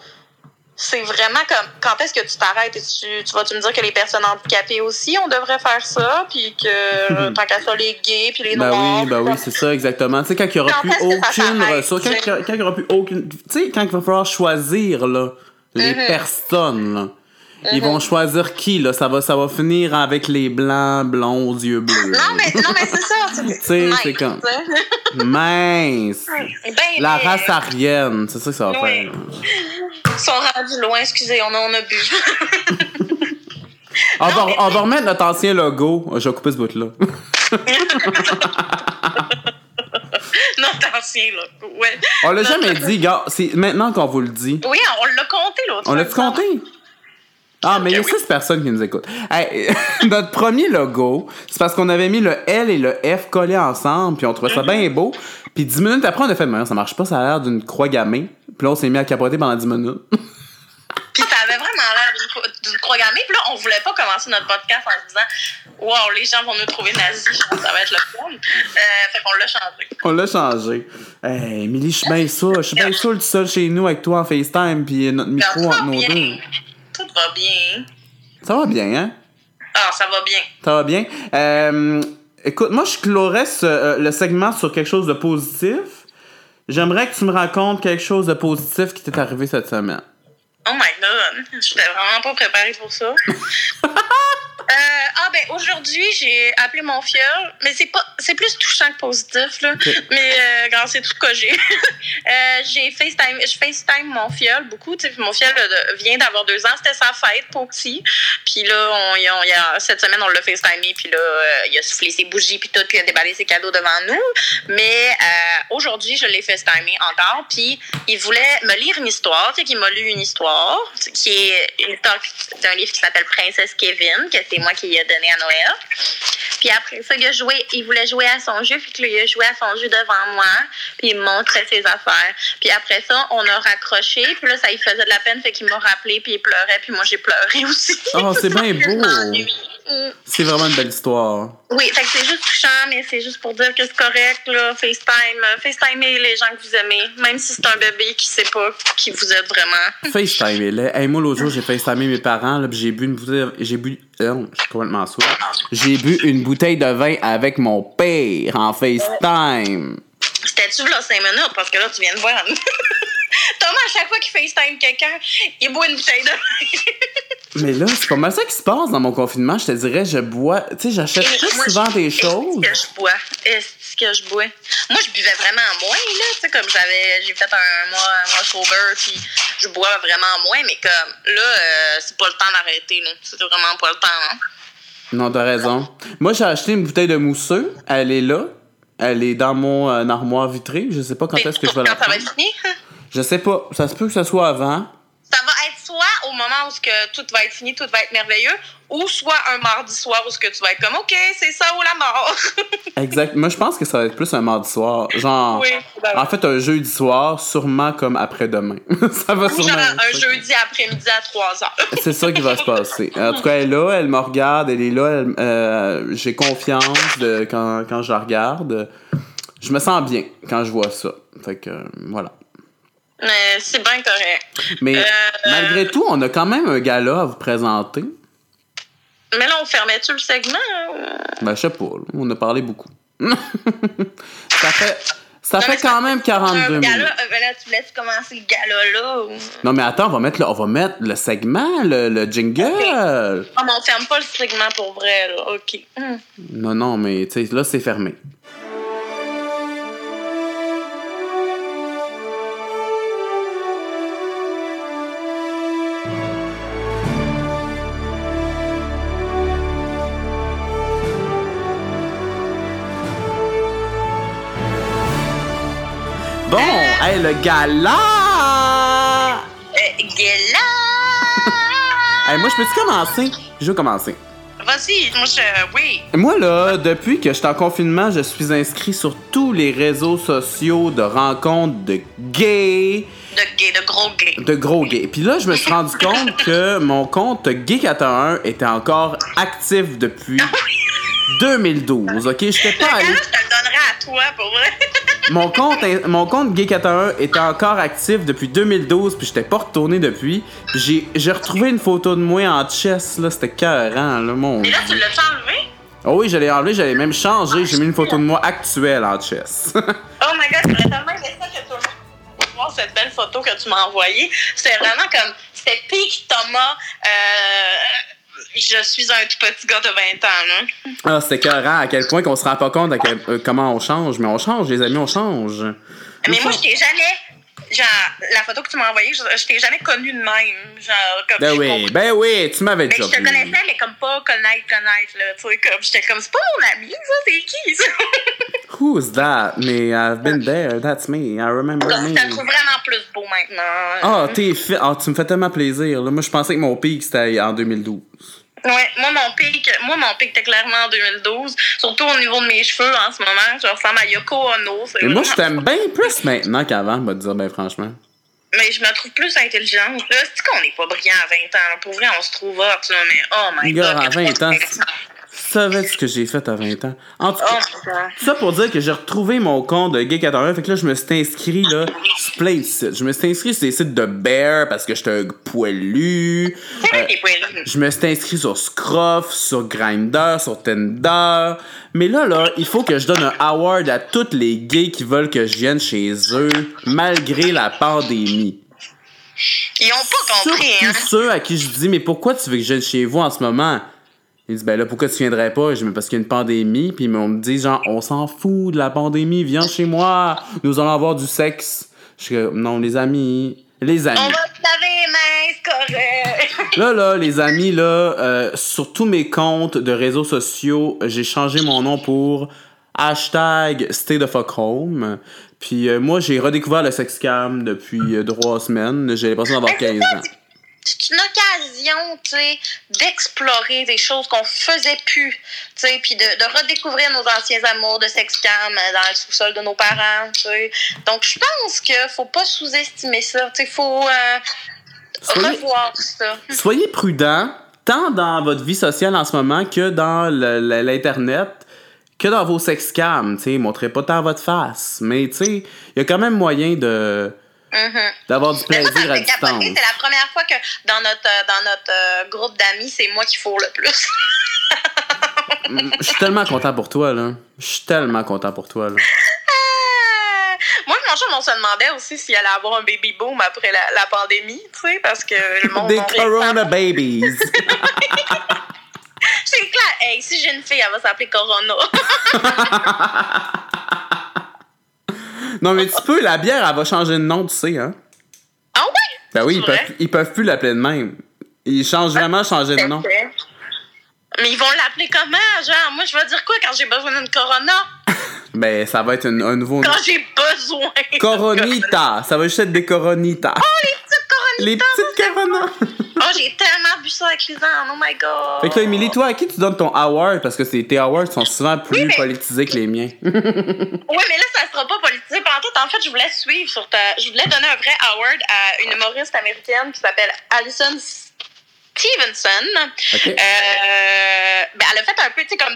c'est vraiment comme quand est-ce que tu t'arrêtes? Et tu, tu vas-tu me dire que les personnes handicapées aussi, on devrait faire ça, puis que tant qu'à ça, les gays, puis les Ben noirs. oui, ben oui, c'est ça, exactement. Tu sais, quand il n'y aura plus aucune ressource, quand, il n'y aura plus aucune. Tu sais, quand il va falloir choisir, là, les Mhm. personnes, là. Ils vont choisir qui, là? Ça va, ça va finir avec les blancs, blonds, aux yeux bleus. Non, mais, non, mais c'est ça. Tu sais, c'est comme- Mince! Ben, La mais- race arienne, c'est ça que ça va Oui. faire. Ils sont rendus loin, excusez, on a, on a bu. On va, mais- on va remettre notre ancien logo. Je vais couper ce bout-là. Notre ancien, là. Ouais. On l'a Notre- jamais dit, gars. C'est maintenant qu'on vous le dit. Oui, on l'a compté l'autre On l'a-tu compté? Ah, mais il y a six personnes qui nous écoutent. Hey, notre premier logo, c'est parce qu'on avait mis le L et le F collés ensemble, puis on trouvait ça Mhm. bien beau. Puis dix minutes après, on a fait, mais non, ça marche pas, ça a l'air d'une croix gammée. Puis là, on s'est mis à capoter pendant dix minutes. Puis ça avait vraiment l'air d'une cro- d'une croix gammée. Puis là, on voulait pas commencer notre podcast en se disant Wow, les gens vont nous trouver nazis, je pense que ça va être le fun. Euh, fait qu'on l'a changé. On l'a changé. Hey, Émilie, je suis bien ça. Je suis bien saoul tout seul chez nous avec toi en FaceTime, puis notre micro entre nos deux. Tout va bien. Ça va bien, hein? Ah, ça va bien. Ça va bien. Euh, écoute, moi, je clorais ce, euh, le segment sur quelque chose de positif. J'aimerais que tu me racontes quelque chose de positif qui t'est arrivé cette semaine. Oh my god, j'étais vraiment pas préparée pour ça. Euh, ah ben aujourd'hui j'ai appelé mon fiole, mais c'est pas c'est plus touchant que positif là. Mais euh, quand c'est tout que j'ai. euh, j'ai FaceTime je FaceTime mon fiole beaucoup, tu sais puis mon fiole euh, vient d'avoir deux ans, c'était sa fête pour petit. Puis là on, y a- cette semaine on l'a FaceTimé puis là euh, il a soufflé ses bougies puis tout puis il a déballé ses cadeaux devant nous. Mais aujourd'hui je l'ai FaceTimé encore puis il voulait me lire une histoire, tu sais qu'il m'a lu une histoire qui est une histoire d'un livre qui s'appelle Princesse Kevin que c'est moi qui lui ai donné à Noël. Puis après ça, il a joué, il voulait jouer à son jeu, puis que il a joué à son jeu devant moi, puis il me montrait ses affaires. Puis après ça, on a raccroché, puis là, ça lui faisait de la peine, fait qu'il m'a rappelé, puis il pleurait, puis moi, j'ai pleuré aussi. Oh, c'est bien beau. Mm. C'est vraiment une belle histoire. Oui, fait que c'est juste touchant, mais c'est juste pour dire que c'est correct, là, FaceTime. euh, FaceTimez les gens que vous aimez, même si c'est un bébé qui sait pas qui vous êtes vraiment. FaceTime, là. Hey, moi, l'autre jour, j'ai FaceTimé mes parents, là, j'ai bu une bouteille. J'ai bu. euh, non, je suis complètement sourd. J'ai bu une bouteille de vin avec mon père en FaceTime. C'était-tu là 5 minutes? Parce que là, tu viens de voir. Thomas, à chaque fois qu'il FaceTime quelqu'un, il boit une bouteille de Mais là, c'est pas mal ça qui se passe dans mon confinement. Je te dirais, je bois. Tu sais, j'achète Moi, souvent je- des Est-ce choses. que je bois? Est-ce que je bois? Moi, je buvais vraiment moins, là. Tu sais, comme j'avais... J'ai fait un mois, un mois sober, puis je bois vraiment moins. Mais comme, là, euh, c'est pas le temps d'arrêter, là. C'est vraiment pas le temps, hein. Non, t'as raison. Moi, j'ai acheté une bouteille de mousseux. Elle est là. Elle est dans mon euh, armoire vitrée. Je sais pas quand est-ce que je vais la Quand ça va prendre. être fini? Je sais pas. Ça se peut que ce soit avant. Ça va être soit au moment où ce que tout va être fini, tout va être merveilleux, ou soit un mardi soir où ce que tu vas être comme, OK, c'est ça ou la mort. Exact. Moi, je pense que ça va être plus un mardi soir. Genre. Oui, ben oui. En fait, un jeudi soir, sûrement comme après-demain. ça va Ou sûrement. genre un ça. jeudi après-midi à 3 heures. C'est ça qui va se passer. En tout cas, elle est là, elle me regarde, elle est là, elle- euh, j'ai confiance de, quand, quand je la regarde. Je me sens bien quand je vois ça. Fait que, euh, voilà. Mais c'est bien correct. Mais Euh, malgré tout, on a quand même un gala à vous présenter. Mais là, on fermait-tu le segment? hein? Ben, je sais pas, on a parlé beaucoup. ça fait, ça Non, fait quand même 42 Un minutes. gala, euh, ben là, tu laisses commencer le gala là? Ou... Non, mais attends, on va mettre le, on va mettre le segment, le, le jingle. Ah, mais on ferme pas le segment pour vrai, là. OK. Non, non, mais tu sais, là, c'est fermé. Bon, hey, le gala! Euh, gala! Hey, moi, je peux-tu commencer? Je veux commencer. Vas-y, moi, je... Oui. Moi, là, depuis que je suis en confinement, je suis inscrit sur tous les réseaux sociaux de rencontres de gays, De gay, de gros gay. de gros gays. Puis là, je me suis rendu compte que mon compte Gay81 était encore actif depuis 2012, ok? J'étais Le pas allé... je te le donnerai à toi, pour vrai. Mon compte, mon compte Gay81 était encore actif depuis 2012, puis j'étais pas retourné depuis. Puis J'ai j'ai retrouvé une photo de moi en chess, là, c'était carrant, là, mon... Mais là, tu l'as enlevé? Oh oui, je l'ai enlevé, j'allais même changer, j'ai mis une photo de moi actuelle en chess. Oh my god, j'aurais tellement aimé ça que tout le monde voir cette belle photo que tu m'as envoyée. C'était vraiment comme. C'était pique Thomas. Euh, je suis un tout petit gars de 20 ans, là. Ah, c'était carrant à quel point qu'on se rend pas compte à quel- euh, comment on change. Mais on change, les amis, on change. Mais moi, je t'ai jamais. Genre, la photo que tu m'as envoyée, je, je t'ai jamais connue de même. Genre, comme. Ben oui, ben oui, tu m'avais Mais déjà je te connaissais, mais comme pas connaître, connaître, là. Tu sais, comme. J'étais comme, c'est pas mon ami, ça, c'est qui, ça? Who's that? Mais I've been there, that's me, I remember Donc, me. je te trouve vraiment plus beau maintenant. Ah, t'es fi... Ah, tu me fais tellement plaisir. Là. Moi, je pensais que mon pic, c'était en 2012. Ouais, moi mon pic, moi mon pic était clairement en 2012, surtout au niveau de mes cheveux en ce moment, je ressemble à Yoko Ono. c'est Mais moi, je t'aime bien plus maintenant qu'avant, va te dire, ben franchement. Mais je me trouve plus intelligente. Là, c'est qu'on n'est pas brillant à 20 ans. Pour vrai, on se trouve hot, là, mais oh my Gars, god. à que 20 ans, savais ce que j'ai fait à 20 ans. En tout cas, tout ça pour dire que j'ai retrouvé mon compte de Gay81. Fait que là, je me suis inscrit là, sur plein de sites. Je me suis inscrit sur des sites de Bear parce que j'étais un poilu. Euh, je me suis inscrit sur Scruff, sur Grindr, sur Tinder. Mais là, là, il faut que je donne un award à tous les gays qui veulent que je vienne chez eux, malgré la pandémie. Ils ont pas compris, Surtout hein. ceux à qui je dis, mais pourquoi tu veux que je vienne chez vous en ce moment? Ils disent, ben là, pourquoi tu viendrais pas? Je dis, mais parce qu'il y a une pandémie, puis on me dit, genre, on s'en fout de la pandémie, viens chez moi, nous allons avoir du sexe. Je suis comme, non, les amis, les amis. On va se laver les correct. Là, là, les amis, là, euh, sur tous mes comptes de réseaux sociaux, j'ai changé mon nom pour hashtag stay the fuck home. Puis euh, moi, j'ai redécouvert le sexcam depuis euh, trois semaines. J'ai l'impression d'avoir 15 ans. C'est une occasion, tu sais, d'explorer des choses qu'on faisait plus, tu sais, puis de, de redécouvrir nos anciens amours de sexcam euh, dans le sous-sol de nos parents, tu sais. Donc, je pense qu'il faut pas sous-estimer ça, tu sais, faut euh, Soyez- revoir ça. Soyez prudents, tant dans votre vie sociale en ce moment que dans l'Internet, que dans vos sexcams. Tu sais, montrez pas tant votre face. Mais tu sais, il y a quand même moyen de Mhm. d'avoir du moi, ça plaisir me à distance. C'est la première fois que dans notre, euh, dans notre euh, groupe d'amis, c'est moi qui faut le plus. Je suis tellement content pour toi, là. Je suis tellement content pour toi, là. Ah! Moi, mon chum, on se demandait aussi s'il allait avoir un baby boom après la, la pandémie, tu sais, parce que le monde. Des on Corona Babies. C'est clair. Hey, si j'ai une fille, elle va s'appeler Corona. non, mais tu peux, la bière, elle va changer de nom, tu sais, hein? ah ouais? Ben oui, ils peuvent, ils peuvent plus l'appeler de même. Ils changent vraiment changer de nom. Mais ils vont l'appeler comment? Genre, moi, je vais dire quoi quand j'ai besoin d'une Corona? Ben, ça va être une- un nouveau nom. Quand j'ai besoin. Coronita. Ça va juste être des Coronitas. Les petites Corona. Oh, j'ai tellement bu ça avec Lisanne. Oh my god. Fait que là, Emily, toi, à qui tu donnes ton award? Parce que tes awards sont souvent plus Oui, mais- politisés que les miens. Oui, mais là, ça sera pas politisé. Pendant tout, en fait, je voulais suivre sur ta. Je voulais donner un vrai award à une humoriste américaine qui s'appelle Alison Stevenson. Euh, ben, elle a fait un peu, tu sais, comme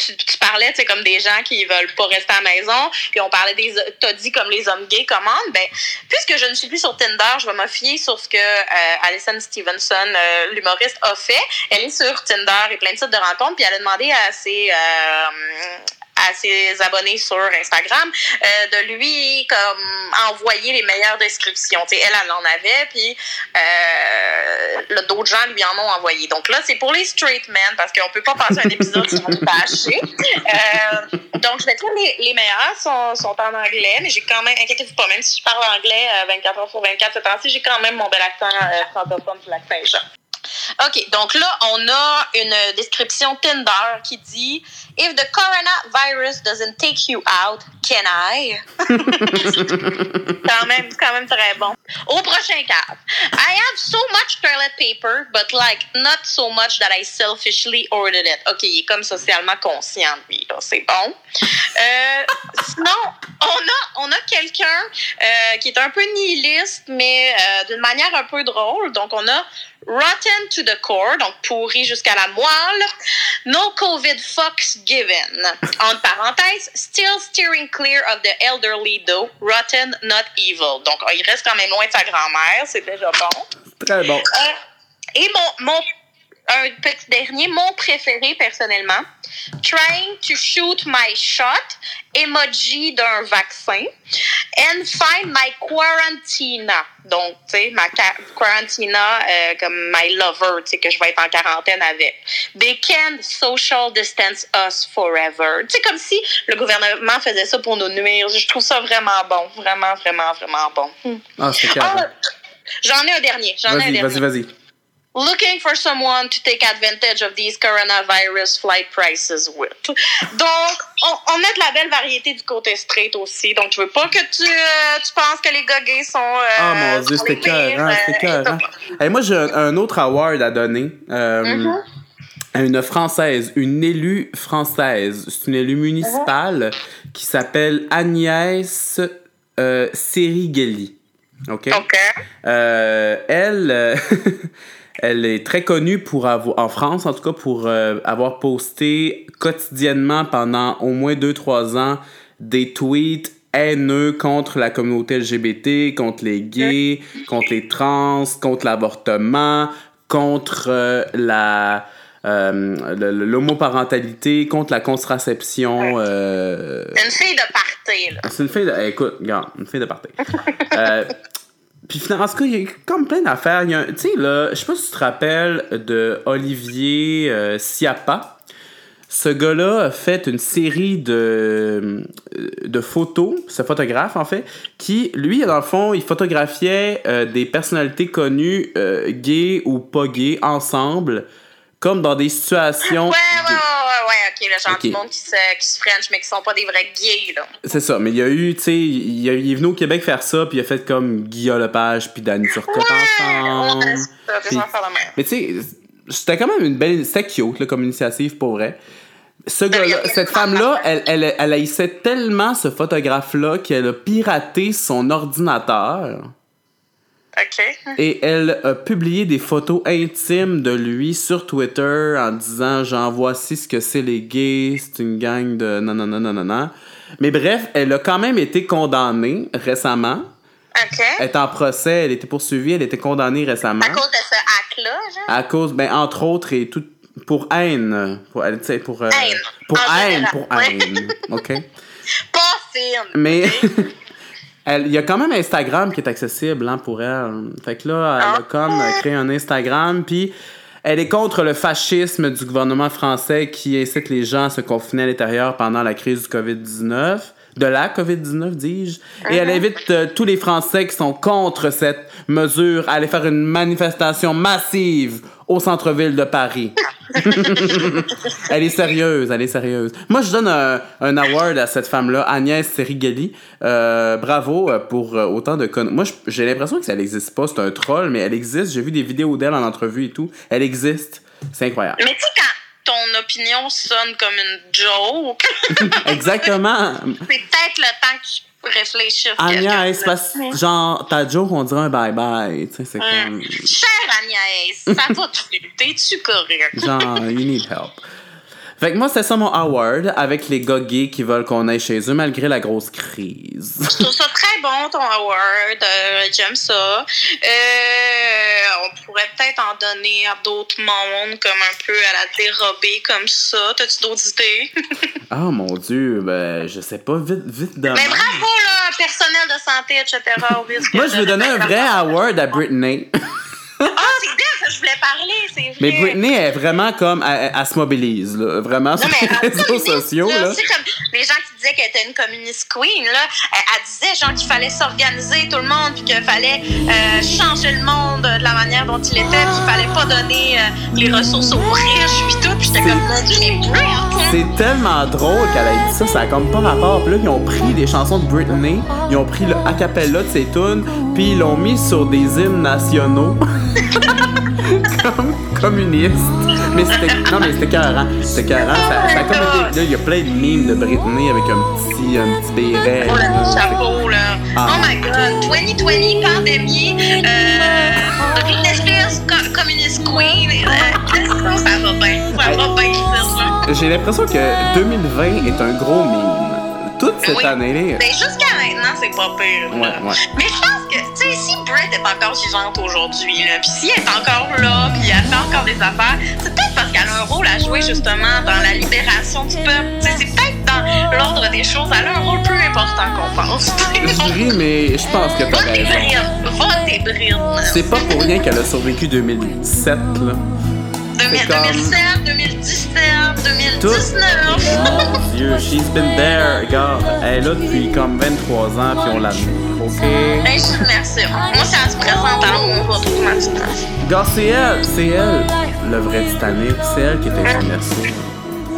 tu, parlais, tu comme des gens qui veulent pas rester à la maison, puis on parlait des, t'as dit comme les hommes gays commandent, ben, puisque je ne suis plus sur Tinder, je vais me fier sur ce que euh, Alison Stevenson, euh, l'humoriste, a fait. Elle est sur Tinder et plein de sites de rencontres, puis elle a demandé à ses, euh, à ses abonnés sur Instagram euh, de lui comme envoyer les meilleures descriptions. Tu sais, elle, elle en avait, puis euh, d'autres gens lui en ont envoyé. Donc là, c'est pour les straight men, parce qu'on peut pas passer un épisode sans bâcher. Euh, donc, je vais dire les, les meilleurs sont, sont en anglais, mais j'ai quand même, inquiétez-vous pas, même si je parle anglais euh, 24 heures sur 24 ce temps-ci, j'ai quand même mon bel accent euh, francophone du lac Saint-Jean. OK, donc là, on a une description Tinder qui dit If the coronavirus doesn't take you out, can I? quand même, quand même très bon. Au prochain cas. I have so much toilet paper, but like not so much that I selfishly ordered it. OK, il est comme socialement conscient, lui, là. C'est bon. Euh, sinon, on a, on a quelqu'un euh, qui est un peu nihiliste, mais euh, d'une manière un peu drôle. Donc, on a Rotten to the core, donc pourri jusqu'à la moelle. No COVID fucks given. Entre parenthèses, still steering clear of the elderly though. Rotten, not evil. Donc, il reste quand même loin de sa grand-mère, c'est déjà bon. Très bon. Euh, et mon, mon un petit dernier, mon préféré personnellement, trying to shoot my shot, emoji d'un vaccin, and find my quarantina. Donc, tu sais, ma quarantina euh, comme my lover, tu sais, que je vais être en quarantaine avec. They can social distance us forever. Tu sais, comme si le gouvernement faisait ça pour nous nuire. Je trouve ça vraiment bon. Vraiment, vraiment, vraiment bon. Ah, c'est Ah. J'en ai un dernier. J'en ai un dernier. vas-y, vas-y. Looking for someone to take advantage of these coronavirus flight prices with. Donc, on, on a de la belle variété du côté straight aussi. Donc, je veux pas que tu, euh, tu penses que les gars gays sont. euh, Ah mon dieu, c'était c'était euh, écœurant. Hey, moi, j'ai un, un autre award à donner. euh, Mhm. à une Française, une élue française. C'est une élue municipale qui s'appelle Agnès euh, Serigeli. OK? OK. Euh, elle, euh, Elle est très connue pour avoir, en France en tout cas, pour euh, avoir posté quotidiennement pendant au moins 2-3 ans des tweets haineux contre la communauté LGBT, contre les gays, contre les trans, contre l'avortement, contre euh, la euh, l'homoparentalité, contre la contraception. euh, Une fille de party, là. c'est une fille de. écoute, regarde, une fille de party. Euh, puis finalement, en tout cas, il y a comme plein d'affaires. Tu sais, là, je sais pas si tu te rappelles de Olivier euh, Siapa. Ce gars-là a fait une série de, de photos, ce photographe en fait, qui, lui, dans le fond, il photographiait euh, des personnalités connues, euh, gays ou pas gays, ensemble, comme dans des situations. Ouais, ouais, ouais, ouais, ouais, ok, le genre Ok. du monde qui se, qui se french, mais qui sont pas des vrais gays, là. C'est ça, mais il y a eu, tu sais, il, il est venu au Québec faire ça, puis il a fait comme Guillaume Lepage, puis Danny Turcotte ensemble. Ouais, ça, Puis-. Mais tu sais, c'était quand même une belle. C'était cute, là, comme initiative, pour vrai. Ce gars-là, regarde, cette femme-là, elle, elle, elle haïssait tellement ce photographe-là qu'elle a piraté son ordinateur Et elle a publié des photos intimes de lui sur Twitter en disant genre voici ce que c'est les gays, c'est une gang de non non non non non non. Mais bref, elle a quand même été condamnée récemment. Ok. Elle est en procès, elle était poursuivie, elle était condamnée récemment. À cause de ce hack-là, genre? À cause, ben, entre autres, et tout, pour haine. Pour, tu sais, pour, euh, Haine. pour En haine, général, pour haine. OK? Pas fine. Mais elle- il y a quand même Instagram qui est accessible hein, pour elle. Fait que là, elle a Ah. comme créé un Instagram, puis elle est contre le fascisme du gouvernement français qui incite les gens à se confiner à l'intérieur pendant la crise du COVID-19. De la COVID-19, dis-je. Et elle invite euh, tous les Français qui sont contre cette mesure à aller faire une manifestation massive au centre-ville de Paris. elle est sérieuse, elle est sérieuse. Moi, je donne un, un award à cette femme-là, Agnès Serigali. Euh, bravo euh, pour euh, autant de con... Moi, j'ai l'impression que ça n'existe pas, c'est un troll, mais elle existe. J'ai vu des vidéos d'elle en entrevue et tout. Elle existe. C'est incroyable. Mais tu sais, quand ton opinion sonne comme une joke, Exactement. c'est peut-être le temps que tu réfléchisses. Agnès, parce que, genre, ta joke, on dirait un bye-bye. Tu sais, c'est comme... Chère Agnès, ça va-tu? T'es-tu correct? Genre, you need help. Fait que moi, c'était ça mon award avec les gars gays qui veulent qu'on aille chez eux malgré la grosse crise. Je trouve ça très bon, ton award. euh, J'aime ça. Euh, on pourrait peut-être en donner à d'autres mondes, comme un peu à la dérobée, comme ça. T'as-tu d'autres idées? Oh mon dieu, ben, je sais pas, vite, vite Mais bravo, là, personnel de santé, etc. Moi, je veux donner un vrai award à Britney. Ah, c'est bien que je voulais parler, c'est vrai. Mais Britney est vraiment comme, elle, elle se mobilise, là, vraiment sur Non, les réseaux sociaux, là. C'est comme les gens qui disaient qu'elle était une communiste queen, là. Elle, elle disait, genre, qu'il fallait s'organiser tout le monde, puis qu'il fallait euh, changer le monde de la manière dont il était, puis qu'il fallait pas donner euh, les ressources aux riches, puis tout. Puis j'étais comme, mon Dieu! C'est tellement drôle qu'elle ait dit ça, ça a comme pas rapport. Puis là, ils ont pris des chansons de Britney, ils ont pris le a cappella de ses tunes, puis ils l'ont mis sur des hymnes nationaux. comme communistes. Mais c'était. Non, mais c'était carré. C'était carré. Ça, ça a comme été- Là, il y a plein de mimes de Britney avec un petit, un petit béret. Oh, là. le chapeau, là. Ah. Oh my god, 2020, pandémie, euh, Britney Spears, co- communist queen, euh, ça va bien, ça va bien, ça. J'ai l'impression que 2020 est un gros mime. Toute cette Oui. année-là. Mais jusqu'à maintenant, c'est pas pire. Ouais, ouais. Mais je pense que, tu sais, si Brett est encore vivante aujourd'hui, puis si elle est encore là, puis elle fait encore des affaires, c'est peut-être parce qu'elle a un rôle à jouer, justement, dans la libération du peuple. C'est peut-être dans l'ordre des choses, elle a un rôle plus important qu'on pense. Je ris, mais je pense que t'as Va tes raison. tes brides. C'est pas pour rien qu'elle a survécu 2017, là. 2000 comme- 2007, 2017, Tout. 2019. Mon Dieu, she's been there. Regarde, elle est là depuis comme 23 ans, puis on l'a OK? Ben, je te remercie. Moi, elle se présente, alors on va automatiquement. Regarde, c'est elle, c'est elle, le vrai Titanic. C'est elle qui est insubmersible.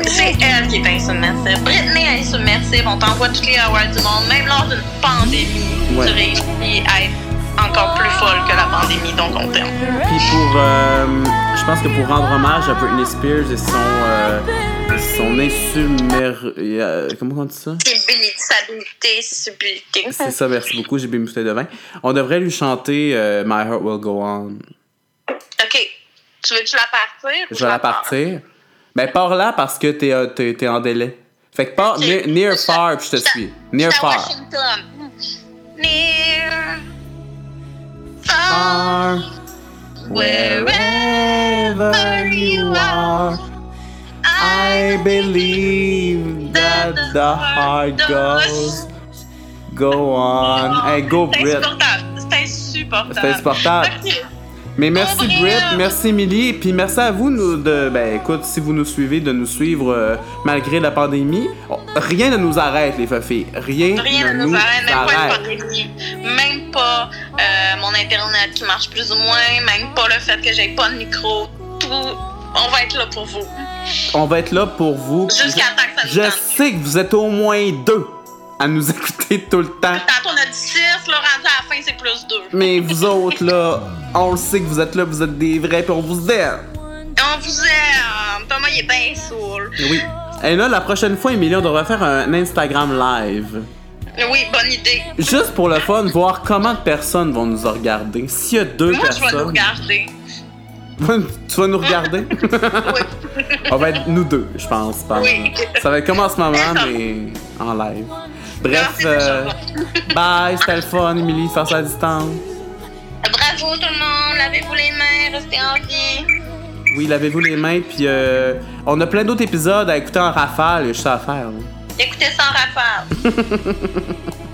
C'est elle qui est insubmersible. Britney est insubmersible. On t'envoie tous les awards du monde. Même lors d'une pandémie, Ouais. tu réussis à être encore plus folle que la pandémie, donc on t'aime. Puis pour, euh, je pense que pour rendre hommage à Britney Spears et son, euh, son insumer... euh, comment on dit ça? Stabilité, stabilité. C'est ça, merci beaucoup, j'ai bu une bouteille de vin. On devrait lui chanter euh, My Heart Will Go On. OK. Tu veux-tu la partir? Je vais la partir. Ben, pars là parce que t'es, euh, t'es, t'es en délai. Fait que pars Ok. near, far, puis je te suis. Near far. Washington. Near. Far. Wherever you are. I believe that the heart goes. Go on. Hey, go Brit. C'est insupportable. C'est insupportable. Mais merci Go, Brit. Brit, merci Emily, puis merci à vous nous, de, ben écoute, si vous nous suivez, de nous suivre euh, malgré la pandémie. Oh, rien ne nous arrête les filles, rien, Rien ne nous arrête, même pas pandémie, même pas euh, mon internet qui marche plus ou moins, même pas le fait que j'ai pas de micro. Tout, on va être là pour vous. On va être là pour vous. Jusqu'à temps que ça nous Je tente. sais que vous êtes au moins deux à nous écouter tout le temps. Tantôt on a dit 6, là, rendu à la fin, c'est plus 2. Mais vous autres, là, on le sait que vous êtes là, vous êtes des vrais, puis on vous aime. On vous aime. Thomas, il est bien saoul. Oui. Et là, la prochaine fois, Émilie, on devrait faire un Instagram live. Oui, bonne idée. Juste pour le fun, voir comment de personnes vont nous regarder. S'il y a deux Moi, je vais nous personnes. regarder. Tu vas nous regarder? Oui. On va être nous deux, je pense. par- Oui. Ça va être comme en ce moment, mais en live. Bref, euh, bye, c'était le fun, Émilie, faire ça à distance. Bravo tout le monde, lavez-vous les mains, restez en vie. Oui, lavez-vous les mains, puis euh, on a plein d'autres épisodes à écouter en rafale, juste ça à faire. là. Écoutez ça en rafale.